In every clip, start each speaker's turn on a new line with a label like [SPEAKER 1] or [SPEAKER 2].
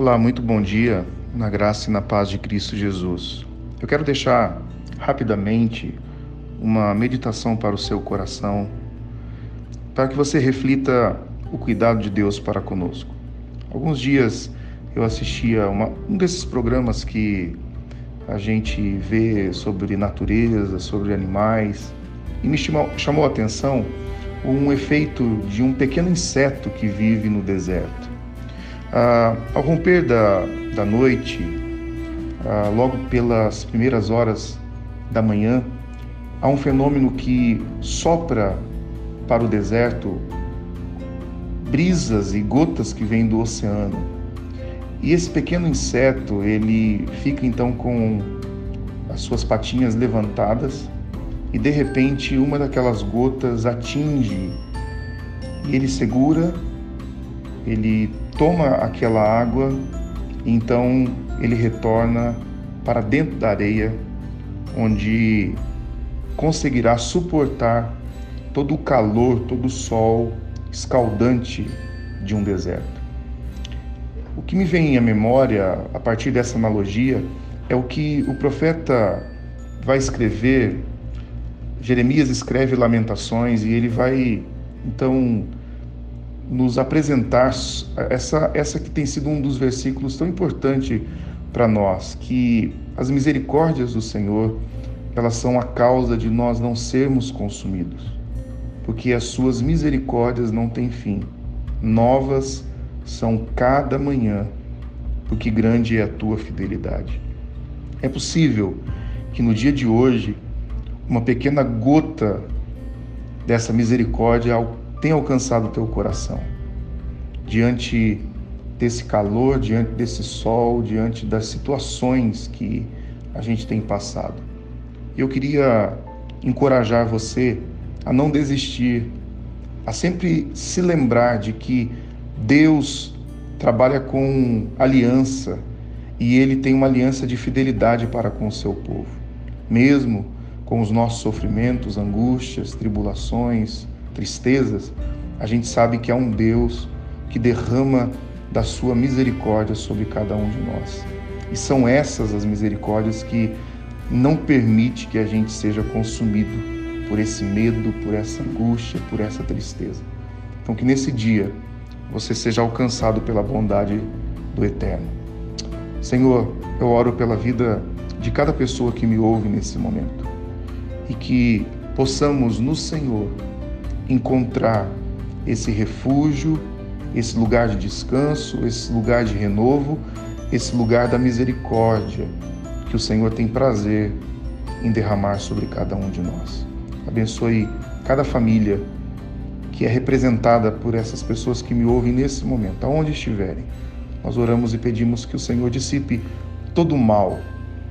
[SPEAKER 1] Olá, muito bom dia, na graça e na paz de Cristo Jesus. Eu quero deixar rapidamente uma meditação para o seu coração, para que você reflita o cuidado de Deus para conosco. Alguns dias eu assistia uma, um desses programas que a gente vê sobre natureza, sobre animais, e me chamou, chamou a atenção um efeito de um pequeno inseto que vive no deserto. Ah, ao romper da, da noite, ah, logo pelas primeiras horas da manhã, há um fenômeno que sopra para o deserto brisas e gotas que vêm do oceano. E esse pequeno inseto, ele fica então com as suas patinhas levantadas e de repente uma daquelas gotas atinge e ele segura, ele toma aquela água, então ele retorna para dentro da areia, onde conseguirá suportar todo o calor, todo o sol escaldante de um deserto. O que me vem à memória a partir dessa analogia é o que o profeta vai escrever. Jeremias escreve Lamentações e ele vai então nos apresentar essa, essa que tem sido um dos versículos tão importante para nós, que as misericórdias do Senhor, elas são a causa de nós não sermos consumidos, porque as suas misericórdias não têm fim. Novas são cada manhã, porque grande é a tua fidelidade. É possível que no dia de hoje uma pequena gota dessa misericórdia tem alcançado o teu coração. Diante desse calor, diante desse sol, diante das situações que a gente tem passado. Eu queria encorajar você a não desistir, a sempre se lembrar de que Deus trabalha com aliança e ele tem uma aliança de fidelidade para com o seu povo. Mesmo com os nossos sofrimentos, angústias, tribulações, tristezas, a gente sabe que há um Deus que derrama da sua misericórdia sobre cada um de nós. E são essas as misericórdias que não permite que a gente seja consumido por esse medo, por essa angústia, por essa tristeza. Então que nesse dia você seja alcançado pela bondade do Eterno. Senhor, eu oro pela vida de cada pessoa que me ouve nesse momento e que possamos no Senhor encontrar esse refúgio, esse lugar de descanso, esse lugar de renovo, esse lugar da misericórdia que o Senhor tem prazer em derramar sobre cada um de nós. Abençoe cada família que é representada por essas pessoas que me ouvem nesse momento, aonde estiverem. Nós oramos e pedimos que o Senhor dissipe todo o mal,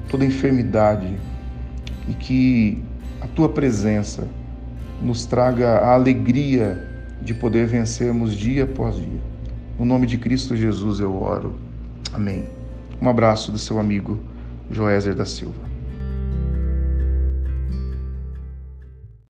[SPEAKER 1] toda enfermidade e que a tua presença nos traga a alegria de poder vencermos dia após dia. No nome de Cristo Jesus eu oro. Amém. Um abraço do seu amigo Joézer da Silva.